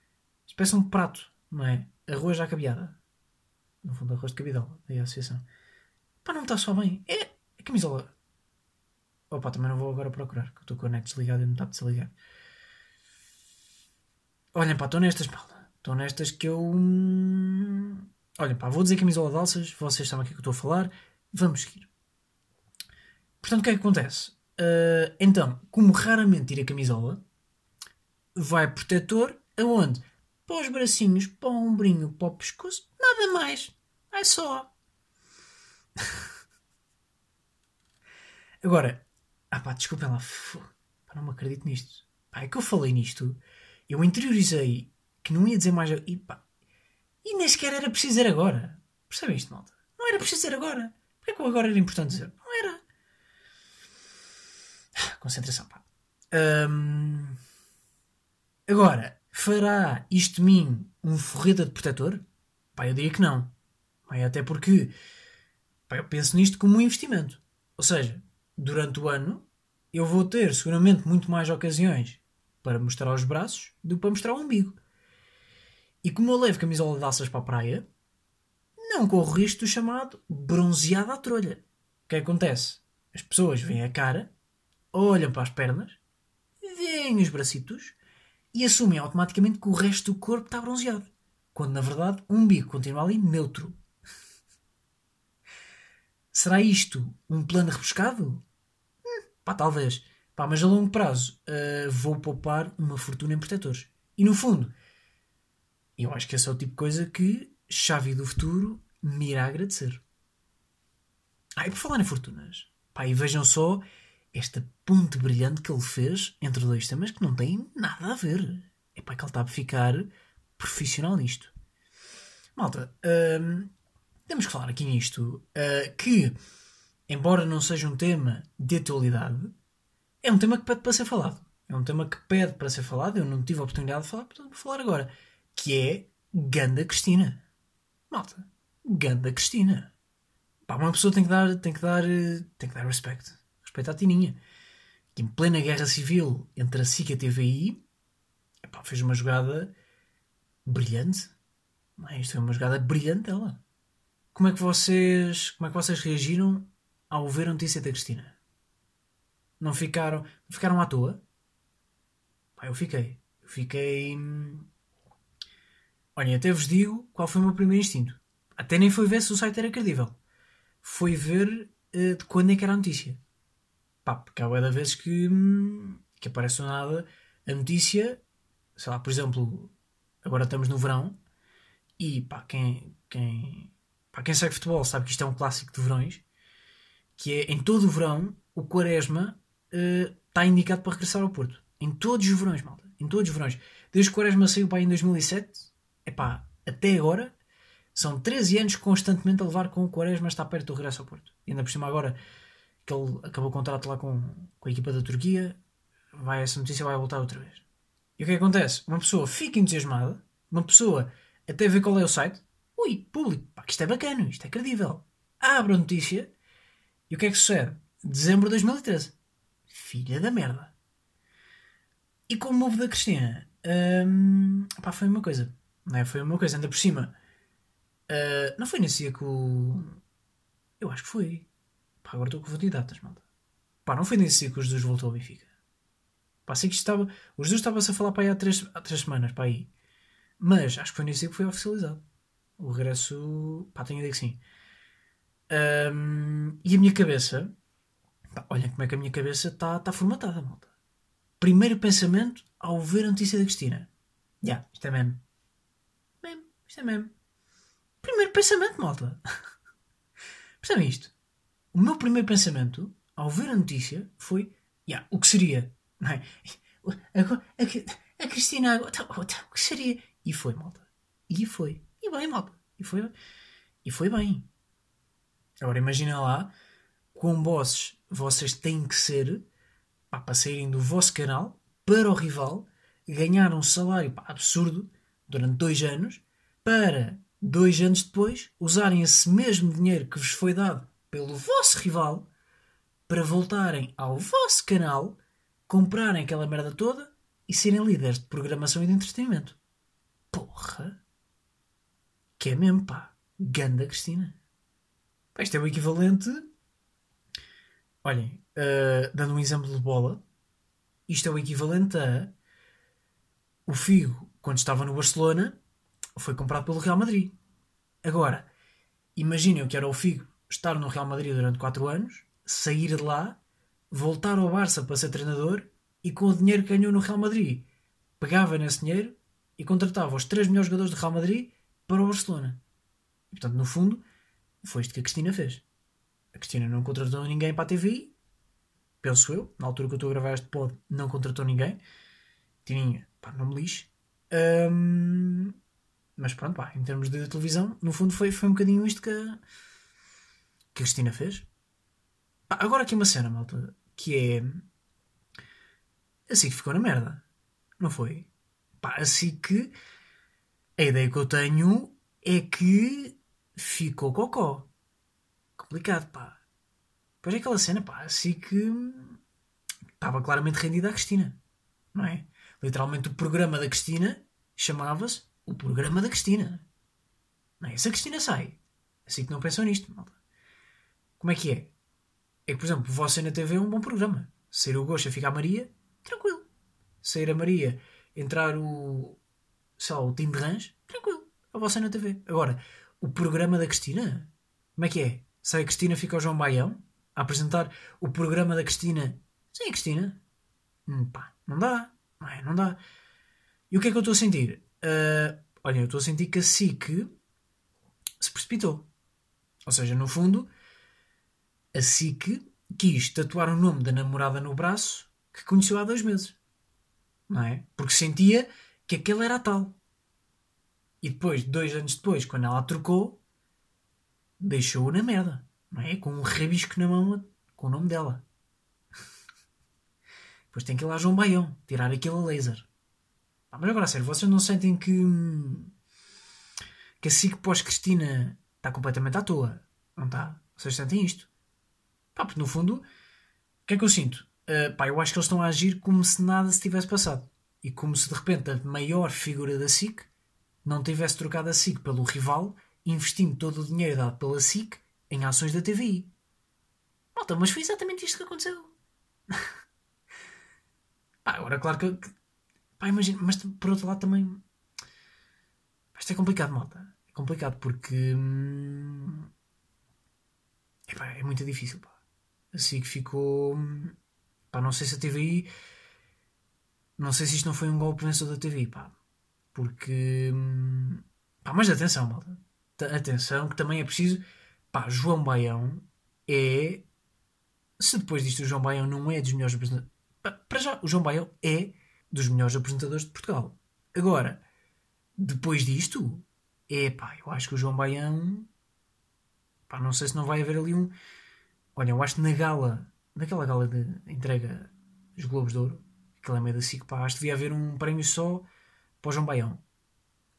Parece um prato, não é? Arroz à caveada no fundo, arroz de cabidela, daí a associação. Pá, não me está só bem. É a camisola. Opa, também não vou agora procurar, que estou com a net desligada e não está a desligar. Olhem, pá, estou nestas, pá. Estou nestas que eu. Hum, olhem, pá, vou dizer camisola de alças, vocês sabem o que é que eu estou a falar, vamos seguir. Portanto, o que é que acontece? Uh, então, como raramente tira camisola, vai protetor aonde? Para os bracinhos, para o ombrinho, para o pescoço, nada mais. É só. Agora, ah pá, desculpem lá, pá, não me acredito nisto. Pá, é que eu falei nisto, eu interiorizei que não ia dizer mais. E, pá, e nem sequer era preciso dizer agora. Percebem isto, malta? Não era preciso dizer agora. Porquê que o agora era importante dizer? Não era. Concentração, pá. Agora, fará isto de mim um forreta de protetor? Pá, eu diria que não. Até porque pá, eu penso nisto como um investimento. Ou seja, durante o ano eu vou ter seguramente muito mais ocasiões para mostrar os braços do que para mostrar o umbigo. E como eu levo camisola de alças para a praia, não corro risco do chamado bronzeado à trolha. O que acontece? As pessoas veem a cara, olham para as pernas, veem os bracitos e assumem automaticamente que o resto do corpo está bronzeado. Quando na verdade o umbigo continua ali neutro. Será isto um plano rebuscado? Hum, pá, talvez. Pá, mas a longo prazo uh, vou poupar uma fortuna em protetores. E no fundo, eu acho que esse é o tipo de coisa que Xavi do futuro me irá agradecer. Ah, e por falar em fortunas, pá, e vejam só esta ponte brilhante que ele fez entre dois temas que não têm nada a ver. É pá, que ele está a ficar profissional nisto. Malta, hum, temos que falar aqui nisto uh, que, embora não seja um tema de atualidade, é um tema que pede para ser falado. É um tema que pede para ser falado. Eu não tive a oportunidade de falar, portanto vou falar agora. Que é Ganda Cristina. Malta, Ganda Cristina. Uma pessoa tem que dar, tem que dar, tem que dar respeito. Respeito à Tininha. Que em plena guerra civil entre a SIC e a TVI, epá, fez uma jogada brilhante. Não é? Isto foi uma jogada brilhante dela. Como é que vocês, como é que vocês reagiram ao ver a notícia da Cristina? Não ficaram, ficaram à toa? Pá, eu fiquei. Eu fiquei. Hum, olha, até vos digo qual foi o meu primeiro instinto. Até nem foi ver se o site era credível. Foi ver uh, de quando é que era a notícia. Pá, porque há da vezes que, hum, que aparece nada a notícia, sei lá, por exemplo, agora estamos no verão e pá, quem, quem, pá, quem segue futebol sabe que isto é um clássico de verões, que é em todo o verão o Quaresma uh, está indicado para regressar ao Porto. Em todos os verões, malta. Em todos os verões. Desde que o Quaresma saiu para aí em 2007, epá, até agora, são 13 anos constantemente a levar com o Quaresma está perto do regresso ao Porto. E ainda por cima agora que ele acabou o contrato lá com, com a equipa da Turquia, vai, essa notícia vai voltar outra vez. E o que, é que acontece? Uma pessoa fica entusiasmada, uma pessoa até vê qual é o site, ui, público, pá, isto é bacana, isto é credível. Abre a notícia e o que é que sucede? Dezembro de 2013. Filha da merda. E com o move da Cristina, hum, pá, foi uma coisa. Não é? Foi uma coisa, ainda por cima. Uh, não foi nesse dia que o. Eu acho que foi. Pá, agora estou com datas, malta. Pá, não foi nesse dia que o Jesus voltou ao Benfica. Pá, sei que estava. O Jesus estava-se a falar para aí há três, há três semanas, para aí. Mas acho que foi nesse dia que foi oficializado. O regresso. Pá, tenho a ideia que sim. Um, e a minha cabeça. Olha como é que a minha cabeça está tá formatada, malta primeiro pensamento ao ver a notícia da Cristina. Já, yeah, isto é mesmo. Mesmo, isto é mesmo. Primeiro pensamento, malta. Percebem isto? O meu primeiro pensamento ao ver a notícia foi: yeah, o que seria? Não é? a, a, Cristina agora. Então, então, o que seria? E foi, malta. E foi. E bem, malta. E foi, e foi bem. Agora imagina lá quão bosses vocês têm que ser pá, para saírem do vosso canal para o rival, ganhar um salário pá, absurdo durante dois anos, para dois anos depois usarem esse mesmo dinheiro que vos foi dado pelo vosso rival para voltarem ao vosso canal, comprarem aquela merda toda e serem líderes de programação e de entretenimento. Porra! Que é mesmo, pá. Ganda Cristina. Isto é o equivalente. Olhem, uh, dando um exemplo de bola, isto é o equivalente a o Figo, quando estava no Barcelona, foi comprado pelo Real Madrid. Agora, imaginem o que era o Figo estar no Real Madrid durante 4 anos, sair de lá, voltar ao Barça para ser treinador e com o dinheiro que ganhou no Real Madrid, pegava nesse dinheiro e contratava os três melhores jogadores do Real Madrid para o Barcelona. E, portanto, no fundo, foi isto que a Cristina fez. A Cristina não contratou ninguém para a TV penso eu, na altura que eu estou a gravar este pod, não contratou ninguém. Tininha, pá, não me lixe. Um, mas pronto, pá, em termos de televisão, no fundo foi, foi um bocadinho isto que a, que a Cristina fez. Pá, agora aqui uma cena, malta, que é. Assim que ficou na merda. Não foi? Pá, assim que. A ideia que eu tenho é que ficou cocó. Complicado, pá. Depois é aquela cena, pá, assim que estava claramente rendida à Cristina, não é? Literalmente o programa da Cristina chamava-se o programa da Cristina. Não é? Se a Cristina sai, assim que não pensam nisto, malta. Como é que é? É que, por exemplo, você na TV é um bom programa. Sair o Gosto a ficar a Maria, tranquilo. Sair a Maria, entrar o. sei lá, o Tim de Rãs, tranquilo. A você na TV. Agora, o programa da Cristina, como é que é? Sai a Cristina, fica o João Baião, a apresentar o programa da Cristina. Sim, Cristina. Hum, pá, não dá. Não, é, não dá. E o que é que eu estou a sentir? Uh, olha, eu estou a sentir que a SIC se precipitou. Ou seja, no fundo, a SIC quis tatuar o nome da namorada no braço que conheceu há dois meses. Não é? Porque sentia que aquele era a tal. E depois, dois anos depois, quando ela a trocou, deixou-o na merda não é? Com um rabisco na mão com o nome dela. Depois tem que ir lá João Baião, tirar aquele laser. Pá, mas agora a sério, vocês não sentem que. que a SIC pós-Cristina está completamente à toa? Não está? Vocês sentem isto? Pá, porque no fundo, o que é que eu sinto? Uh, pá, eu acho que eles estão a agir como se nada se tivesse passado. E como se de repente a maior figura da SIC não tivesse trocado a SIC pelo rival, investindo todo o dinheiro dado pela SIC em ações da TVI. Malta, mas foi exatamente isto que aconteceu. pá, agora, claro que. Pá, imagina, mas por outro lado também. Isto é complicado, malta. É complicado porque. Hum, epá, é muito difícil, pá. Assim que ficou. Pá, não sei se a TVI. Não sei se isto não foi um golpe vencedor da TVI, pá. Porque. Hum, pá, mas atenção, malta. Atenção, que também é preciso. Pá, João Baião é. Se depois disto o João Baião não é dos melhores apresentadores. Para já, o João Baião é dos melhores apresentadores de Portugal. Agora, depois disto, é pá, eu acho que o João Baião. Pá, não sei se não vai haver ali um. Olha, eu acho que na gala, naquela gala de entrega dos Globos de Ouro, aquela é meio da SIC, pá, acho que devia haver um prémio só para o João Baião.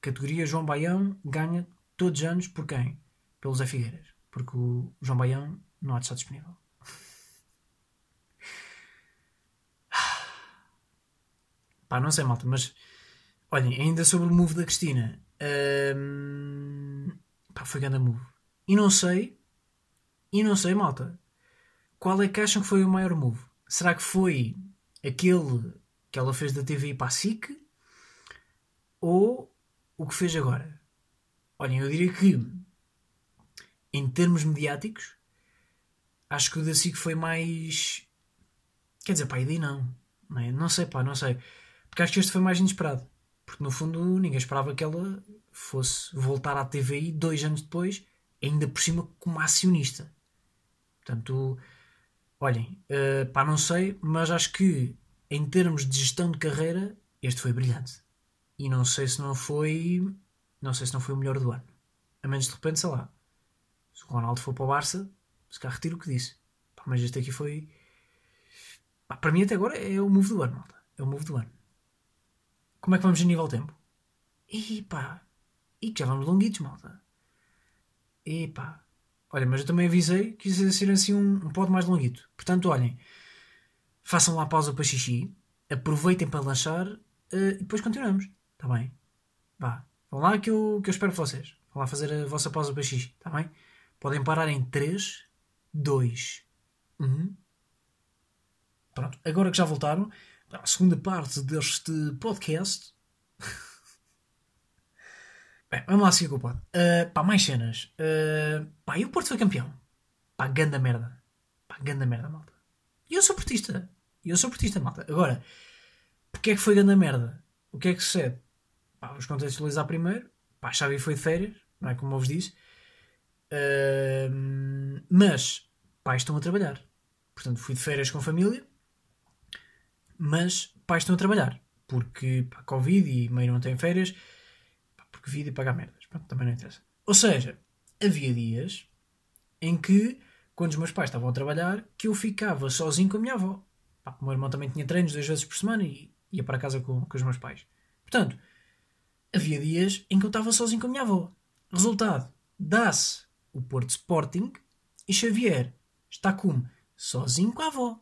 Categoria João Baião ganha todos os anos por quem? Pelo Zé Figueiras. Porque o João Baião não há de estar disponível. Pá, não sei, malta, mas olhem, ainda sobre o move da Cristina. Hum, pá, foi grande move. E não sei, e não sei, malta, qual é que acham que foi o maior move? Será que foi aquele que ela fez da TV para a SIC? Ou o que fez agora? Olhem, eu diria que em termos mediáticos, acho que o da SIC foi mais. Quer dizer, pá, ideia não. Não, é? não sei, pá, não sei. Porque acho que este foi mais inesperado. Porque no fundo ninguém esperava que ela fosse voltar à TVI dois anos depois, ainda por cima como acionista. Portanto, olhem, uh, pá, não sei, mas acho que em termos de gestão de carreira, este foi brilhante. E não sei se não foi. Não sei se não foi o melhor do ano. A menos de repente, sei lá. Se o Ronaldo for para o Barça, se cá retiro o que disse. Pá, mas este aqui foi. Pá, para mim, até agora, é o move do ano, malta. É o move do ano. Como é que vamos a nível tempo? E pá. E que já vamos longuitos, malta. E pá. Olha, mas eu também avisei que ia ser assim um, um pod mais longuito. Portanto, olhem. Façam lá pausa para xixi. Aproveitem para lanchar. Uh, e depois continuamos. Está bem? Vá. Vão lá que eu, que eu espero vocês. Vão lá fazer a vossa pausa para xixi. Está bem? Podem parar em 3, 2, 1. Pronto. Agora que já voltaram, a segunda parte deste podcast. Bem, vamos lá seguir com o pod. Uh, pá, mais cenas. Uh, pá, e o Porto foi campeão? Pá, ganda merda. Pá, ganda merda, malta. E eu sou portista. E eu sou portista, malta. Agora, porque é que foi ganda merda? O que é que sucede? Pá, vamos contextualizar primeiro. Pá, Xavi foi de férias, não é como vos disse. Uh, mas, pais estão a trabalhar. Portanto, fui de férias com família mas pais estão a trabalhar. Porque pá, Covid e meio não têm férias, pá, porque vida e pagar merdas. Pronto, também não interessa. Ou seja, havia dias em que, quando os meus pais estavam a trabalhar, que eu ficava sozinho com a minha avó. Pá, o meu irmão também tinha treinos duas vezes por semana e ia para casa com, com os meus pais. Portanto, havia dias em que eu estava sozinho com a minha avó. Resultado, dá-se o Porto Sporting e Xavier está como? Sozinho com a avó.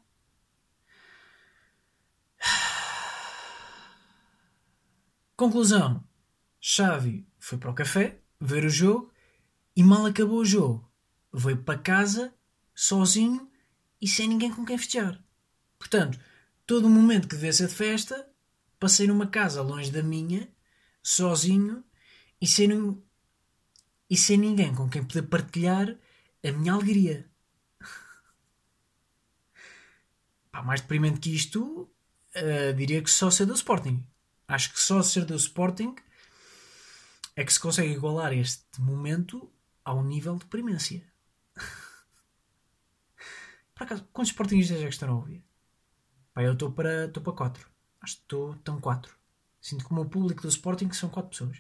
Conclusão: Xavi foi para o café ver o jogo e mal acabou o jogo, veio para casa sozinho e sem ninguém com quem festejar. Portanto, todo o momento que devia ser de festa, passei numa casa longe da minha, sozinho e sem, e sem ninguém com quem poder partilhar a minha alegria. Pá, mais deprimente que isto, uh, diria que só ser do Sporting. Acho que só ser do Sporting é que se consegue igualar este momento ao nível de premência. Por acaso, quantos Sportingistas é que estão a ouvir? Pá, eu estou para, estou para 4. Acho que estou, estão 4. Sinto que o meu público do Sporting são 4 pessoas.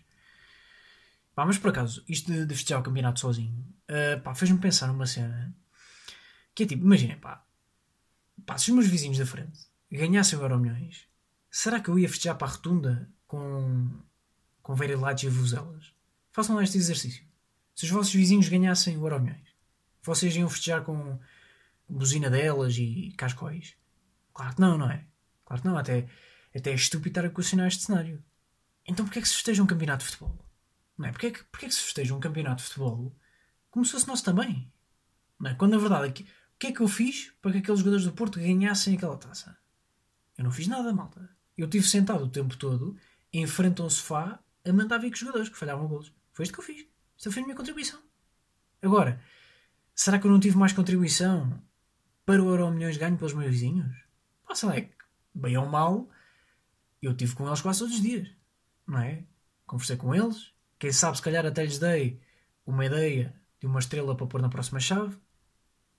Pá, mas por acaso, isto de, de festejar o campeonato sozinho, uh, fez-me pensar numa cena que é tipo, imaginem, pá, pá, se os meus vizinhos da frente ganhassem o Euro Milhões, será que eu ia festejar para a rotunda com, com very lights e vuzelas? Façam este exercício. Se os vossos vizinhos ganhassem o Euro Milhões, vocês iam festejar com buzina delas e cascóis? Claro que não, não é? Claro que não, até, até é estúpido estar a questionar este cenário. Então porquê é que se festeja um campeonato de futebol? Não é? Porquê é que, porquê é que se festeja um campeonato de futebol como se fosse nosso também? Não é? Quando na verdade, o que é que eu fiz para que aqueles jogadores do Porto ganhassem aquela taça? Eu não fiz nada, malta. Eu estive sentado o tempo todo em frente a um sofá a mandar vir com os jogadores que falhavam golos. Foi isto que eu fiz. Esta foi a minha contribuição. Agora, será que eu não tive mais contribuição para o Euro Milhões ganho pelos meus vizinhos? Pá, sei lá, é bem ou mal, eu tive com eles quase todos os dias. Não é? Conversei com eles. Quem sabe, se calhar até lhes dei uma ideia de uma estrela para pôr na próxima chave.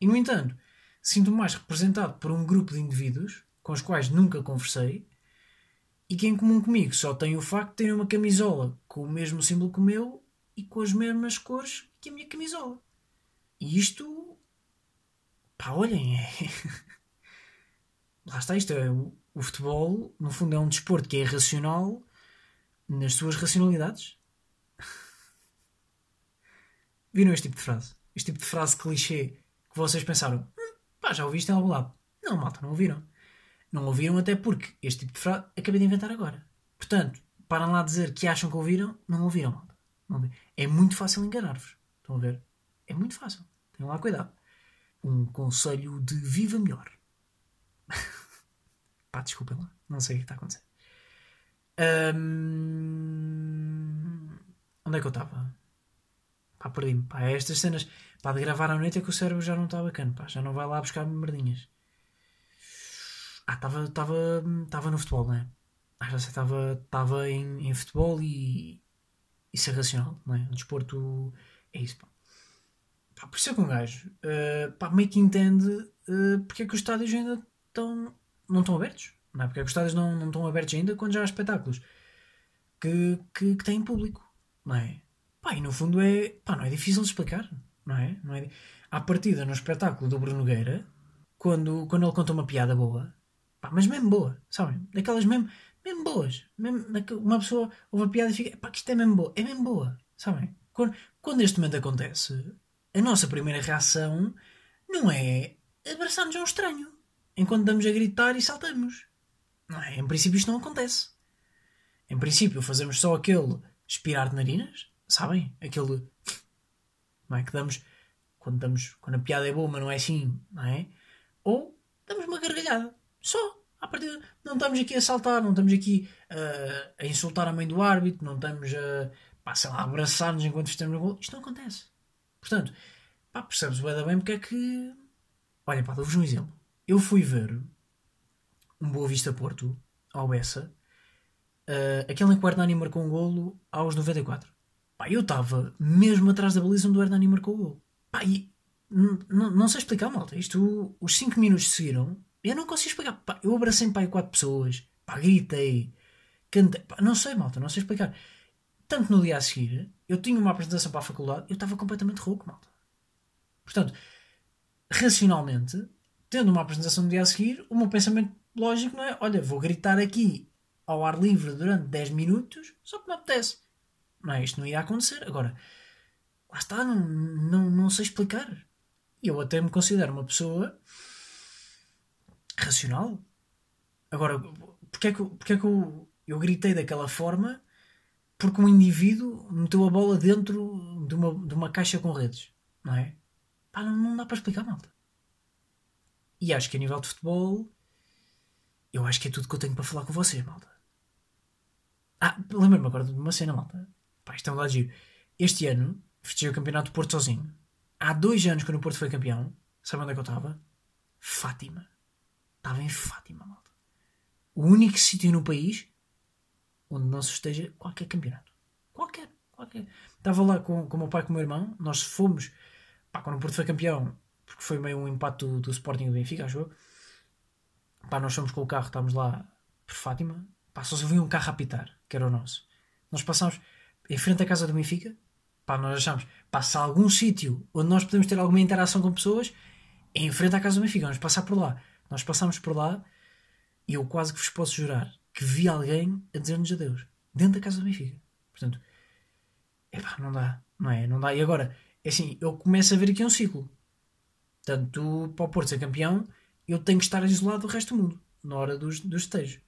E, no entanto, sinto-me mais representado por um grupo de indivíduos com os quais nunca conversei e que em comum comigo só têm o facto de terem uma camisola com o mesmo símbolo que o meu e com as mesmas cores que a minha camisola. E isto. pá, olhem, é. Lá está, isto é. O, o futebol, no fundo, é um desporto que é irracional nas suas racionalidades. Viram este tipo de frase? Este tipo de frase clichê que vocês pensaram, hum, pá, já ouviste em algum lado. Não, malta, não ouviram. Não ouviram até porque este tipo de frase acabei de inventar agora. Portanto, param lá dizer que acham que ouviram, não ouviram, malta. Não ouviram. É muito fácil enganar-vos. Estão a ver? É muito fácil. Tenham lá cuidado. Um conselho de viva melhor. Pá, desculpem lá. Não sei o que está a acontecer. Hum... Onde é que eu estava? Pá, perdi-me. Pá, é estas cenas. Pá, de gravar à noite é que o cérebro já não está bacana. Pá, já não vai lá buscar merdinhas. Ah, estava no futebol, não é? Ah, já sei, estava em, em futebol e isso é racional, não é? O desporto é isso, pá. pá por isso é que um gajo uh, pá, meio que entende uh, porque é que os estádios ainda estão, não estão abertos, não é? Porque é os estádios não, não estão abertos ainda quando já há espetáculos que, que, que têm público, não é? Pá, e no fundo é, pá, não é difícil de explicar, não é? Não é à partida no espetáculo do Bruno Nogueira, quando, quando ele conta uma piada boa, Pá, mas mesmo boa, sabem? Daquelas mesmo, mesmo boas. Mesmo, uma pessoa ouve a piada e fica, pá, que isto é mesmo boa. É mesmo boa, sabem? Quando, quando este momento acontece, a nossa primeira reação não é abraçar-nos a um estranho enquanto damos a gritar e saltamos. Não é? Em princípio isto não acontece. Em princípio fazemos só aquele expirar de narinas, sabem? Aquele não é? que damos quando, damos, quando a piada é boa, mas não é assim, não é? Ou damos uma gargalhada. Só. A partir não estamos aqui a saltar, não estamos aqui uh, a insultar a mãe do árbitro, não estamos a, pá, sei lá, abraçar-nos enquanto estamos no gol. Isto não acontece. Portanto, pá, percebes bem, bem porque é que. Olha, pá, dou-vos um exemplo. Eu fui ver um Boa Vista Porto, ao Bessa, uh, aquele em que o Hernani marcou um golo aos 94. Pá, eu estava mesmo atrás da baliza onde o Hernani marcou o golo. Pá, e não sei explicar, malta. Isto, os 5 minutos seguiram eu não consigo explicar. Pá, eu abracei para aí quatro pessoas, pá, gritei, cantei, pá, não sei, malta, não sei explicar. Tanto no dia a seguir, eu tinha uma apresentação para a faculdade, eu estava completamente rouco, malta. Portanto, racionalmente, tendo uma apresentação no dia a seguir, o meu pensamento lógico não é: olha, vou gritar aqui ao ar livre durante 10 minutos, só que me apetece. Não é? Isto não ia acontecer. Agora, lá está, não, não, não sei explicar. Eu até me considero uma pessoa racional. Agora, porque é que, porque é que eu, eu gritei daquela forma? Porque um indivíduo meteu a bola dentro de uma, de uma caixa com redes, não é? Pá, não, não dá para explicar, malta. E acho que a nível de futebol, eu acho que é tudo que eu tenho para falar com vocês, malta. Ah, lembro-me agora de uma cena, malta. Pá, isto é um lado giro. Este ano, festejei o campeonato do Porto sozinho. Há dois anos que o Porto foi campeão. Sabe onde é que eu estava? Fátima. Estava em Fátima, malta. O único sítio no país onde não se esteja qualquer campeonato. Qualquer, qualquer. Estava lá com, com o meu pai e com o meu irmão. Nós fomos, pá, quando o Porto foi campeão, porque foi meio um empate do, do Sporting do Benfica, acho eu. Pá, nós fomos com o carro, estávamos lá por Fátima. Pá, só se um carro a apitar, que era o nosso. Nós passámos em frente à casa do Benfica. Pá, nós achámos, pá, se há algum sítio onde nós podemos ter alguma interação com pessoas, é em frente à casa do Benfica. Vamos passar por lá. Nós passámos por lá E eu quase que vos posso jurar que vi alguém a dizer-nos adeus dentro da casa do Benfica. Portanto, epá, não dá, não é? Não dá. E agora, é assim, eu começo a ver aqui um ciclo. Portanto, para o Porto ser campeão, eu tenho que estar isolado do resto do mundo na hora dos, dos estejos.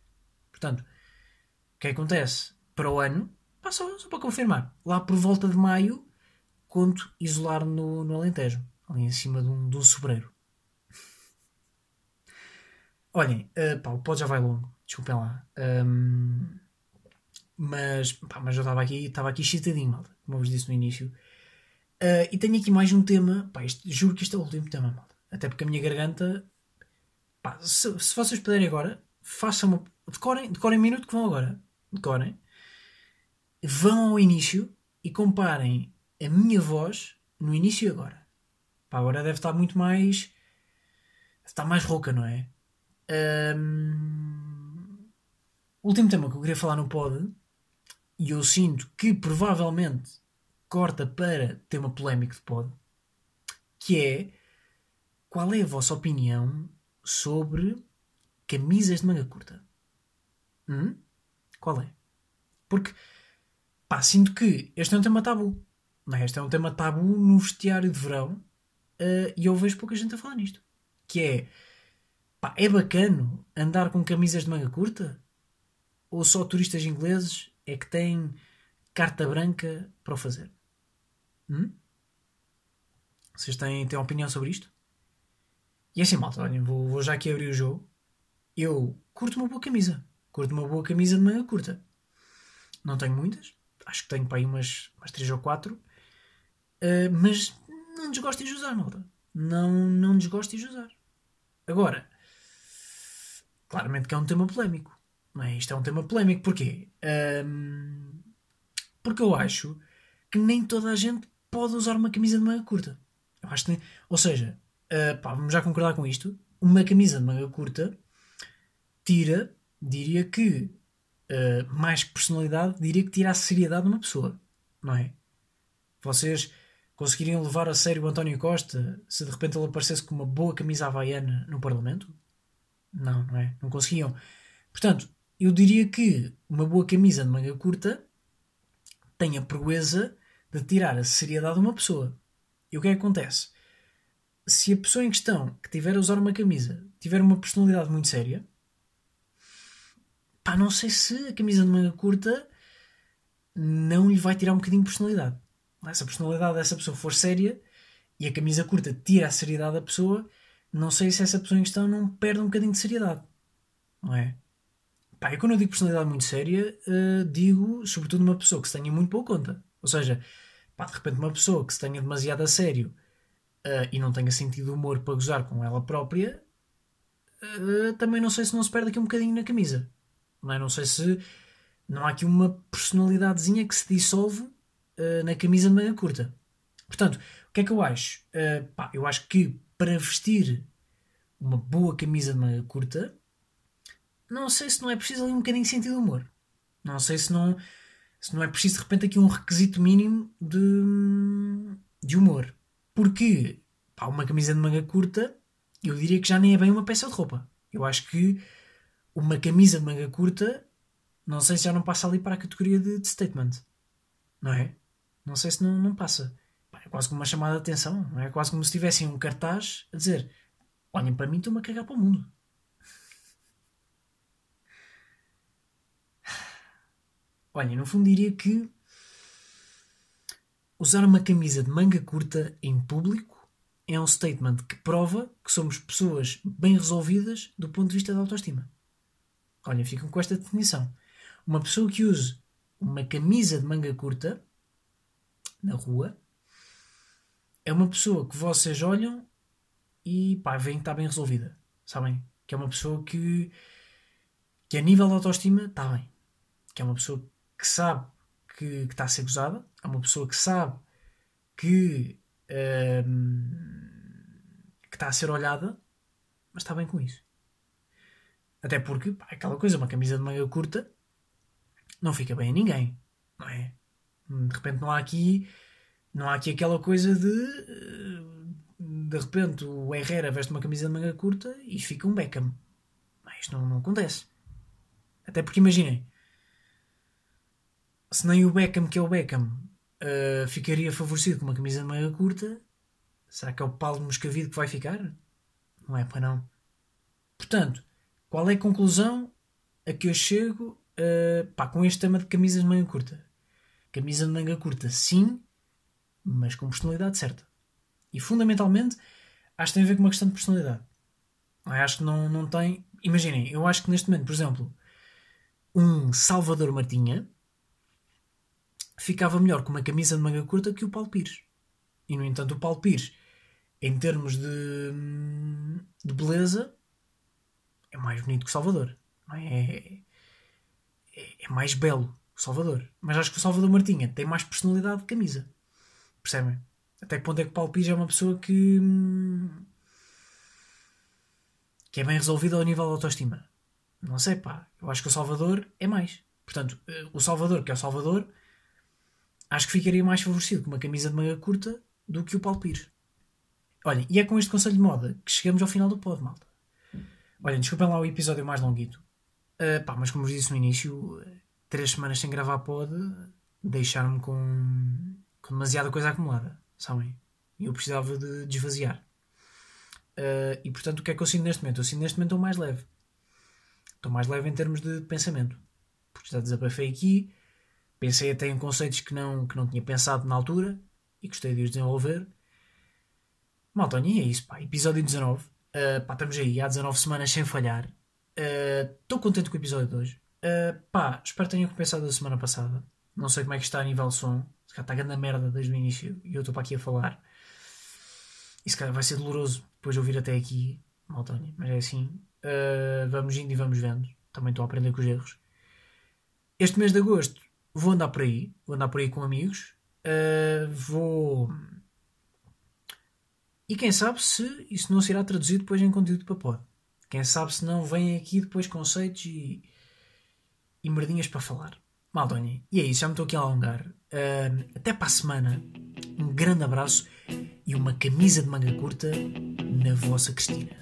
Portanto, o que acontece? Para o ano, pá, só, só para confirmar, lá por volta de maio, conto isolar no, no Alentejo, ali em cima de um, de um sobreiro. Olhem, uh, pá, o pod já vai longo, desculpem lá. Um, mas, pá, mas eu estava aqui, estava aqui excitadinho, malta, como eu vos disse no início. Uh, e tenho aqui mais um tema, pá, juro que este é o último tema. Até porque a minha garganta, pá, se, se vocês puderem agora, façam uma, decorem, decorem um minuto que vão agora, decorem, vão ao início e comparem a minha voz no início e agora. Pá, agora deve estar muito mais, estar mais rouca, não é? Um, último tema que eu queria falar no pod, e eu sinto que provavelmente corta para tema polémico de pod, que é qual é a vossa opinião sobre camisas de manga curta? Hum? Qual é? Porque pá, sinto que este é um tema tabu. Não é? Este é um tema tabu no vestiário de verão uh, e eu vejo pouca gente a falar nisto. Que é Pá, é bacano andar com camisas de manga curta? Ou só turistas ingleses é que têm carta branca para o fazer? Hum? Vocês têm, têm opinião sobre isto? E é assim, malta, olhem, vou, vou já aqui abrir o jogo. Eu curto uma boa camisa. Curto uma boa camisa de manga curta. Não tenho muitas. Acho que tenho para aí umas, umas 3 ou 4. Uh, mas não desgosto de usar, malta. Não, não desgosto de usar. Agora, claramente que é um tema polémico. Não é? Isto é um tema polémico. Porquê? Um, porque eu acho que nem toda a gente pode usar uma camisa de manga curta. Eu acho que, ou seja, uh, pá, vamos já concordar com isto. Uma camisa de manga curta tira, diria que, uh, mais que personalidade, diria que tira a seriedade de uma pessoa. Não é? Vocês conseguiriam levar a sério o António Costa se de repente ele aparecesse com uma boa camisa havaiana no Parlamento? Não, não é? Não conseguiam. Portanto, eu diria que uma boa camisa de manga curta tem a proeza de tirar a seriedade de uma pessoa. E o que é que acontece? Se a pessoa em questão que tiver a usar uma camisa tiver uma personalidade muito séria, pá, não sei se a camisa de manga curta não lhe vai tirar um bocadinho de personalidade. Se a personalidade dessa pessoa for séria e a camisa curta tira a seriedade da pessoa, não sei se essa pessoa em questão não perde um bocadinho de seriedade. Não é? Pá, e quando eu digo personalidade muito séria, uh, digo sobretudo uma pessoa que se tenha muito boa conta. Ou seja, pá, de repente uma pessoa que se tenha demasiado a sério uh, e não tenha sentido humor para gozar com ela própria, uh, também não sei se não se perde aqui um bocadinho na camisa. Não, é? não sei se não há aqui uma personalidadezinha que se dissolve na camisa de manga curta. Portanto, o que é que eu acho? pá, eu acho que para vestir uma boa camisa de manga curta, não sei se não é preciso ali um bocadinho de sentido humor. Não sei se não, se não é preciso de repente aqui um requisito mínimo de, de humor. Porque pá, uma camisa de manga curta, eu diria que já nem é bem uma peça de roupa. Eu acho que uma camisa de manga curta, não sei se já não passa ali para a categoria de, de statement. Não é? Não sei se não, não passa. É quase como uma chamada de atenção, não é? é quase como se tivessem um cartaz a dizer: Olhem para mim, estou-me a cagar para o mundo. Olhem, no fundo diria que usar uma camisa de manga curta em público é um statement que prova que somos pessoas bem resolvidas do ponto de vista da autoestima. Olhem, ficam com esta definição. Uma pessoa que use uma camisa de manga curta na rua é uma pessoa que vocês olham e pá, veem que está bem resolvida. Sabem? Que é uma pessoa que, que a nível de autoestima está bem. Que é uma pessoa que sabe que, está a ser gozada. É uma pessoa que sabe que, hum, que está a ser olhada, mas está bem com isso. Até porque, pá, aquela coisa, uma camisa de manga curta, não fica bem a ninguém. Não é? De repente não há aqui não há aqui aquela coisa de. De repente o Herrera veste uma camisa de manga curta e fica um Beckham. isto não, não acontece. Até porque imaginem, se nem o Beckham, que é o Beckham, uh, ficaria favorecido com uma camisa de manga curta, será que é o Paulo Moscavide que vai ficar? Não é para não. Portanto, qual é a conclusão a que eu chego uh, pá, com este tema de camisas de manga curta? Camisa de manga curta, sim, mas com personalidade certa. E fundamentalmente, acho que tem a ver com uma questão de personalidade. Eu acho que não, não tem. Imaginem, eu acho que neste momento, por exemplo, um Salvador Martinha ficava melhor com uma camisa de manga curta que o Paulo Pires. E no entanto, o Paulo Pires, em termos de, de beleza, é mais bonito que o Salvador. É, é, é mais belo o Salvador. Mas acho que o Salvador Martinha tem mais personalidade de camisa. Percebem? Até que ponto é que o Paulo Pires é uma pessoa que. que é bem resolvida ao nível da autoestima. Não sei, pá. Eu acho que o Salvador é mais. Portanto, eh, o Salvador, que é o Salvador, acho que ficaria mais favorecido com uma camisa de manga curta do que o Paulo Pires. Olhem, e é com este conselho de moda que chegamos ao final do pod, malta. Olhem, desculpem lá o episódio mais longuito. Uh, pá, mas como vos disse no início, três semanas sem gravar pod deixaram-me com, com demasiada coisa acumulada, sabem? E eu precisava de desvaziar. Uh, e portanto, o que é que eu sinto neste momento? Eu sinto neste momento estou mais leve. Estou mais leve em termos de pensamento. Porque já desabafei aqui, pensei até em conceitos que não, que não tinha pensado na altura e gostei de os desenvolver. Maltonha, é isso, pá. Episódio 19. Uh, pá, estamos aí há 19 semanas sem falhar. Estou uh, contente com o episódio de hoje. Uh, pá, espero que tenham compensado a semana passada. Não sei como é que está a nível som. Se calhar está grande merda desde o início e eu estou para aqui a falar. E se calhar vai ser doloroso depois de ouvir até aqui, Maltonha. Mas é assim. Uh, vamos indo e vamos vendo. Também estou a aprender com os erros. Este mês de agosto vou andar por aí. Vou andar por aí com amigos. Uh, vou. E quem sabe se isso não será traduzido depois em conteúdo para pod. Quem sabe se não vem aqui depois conceitos e, e merdinhas para falar. Maldonha, e é isso, já me estou aqui a alongar. Uh, até para a semana. Um grande abraço e uma camisa de manga curta na vossa Cristina.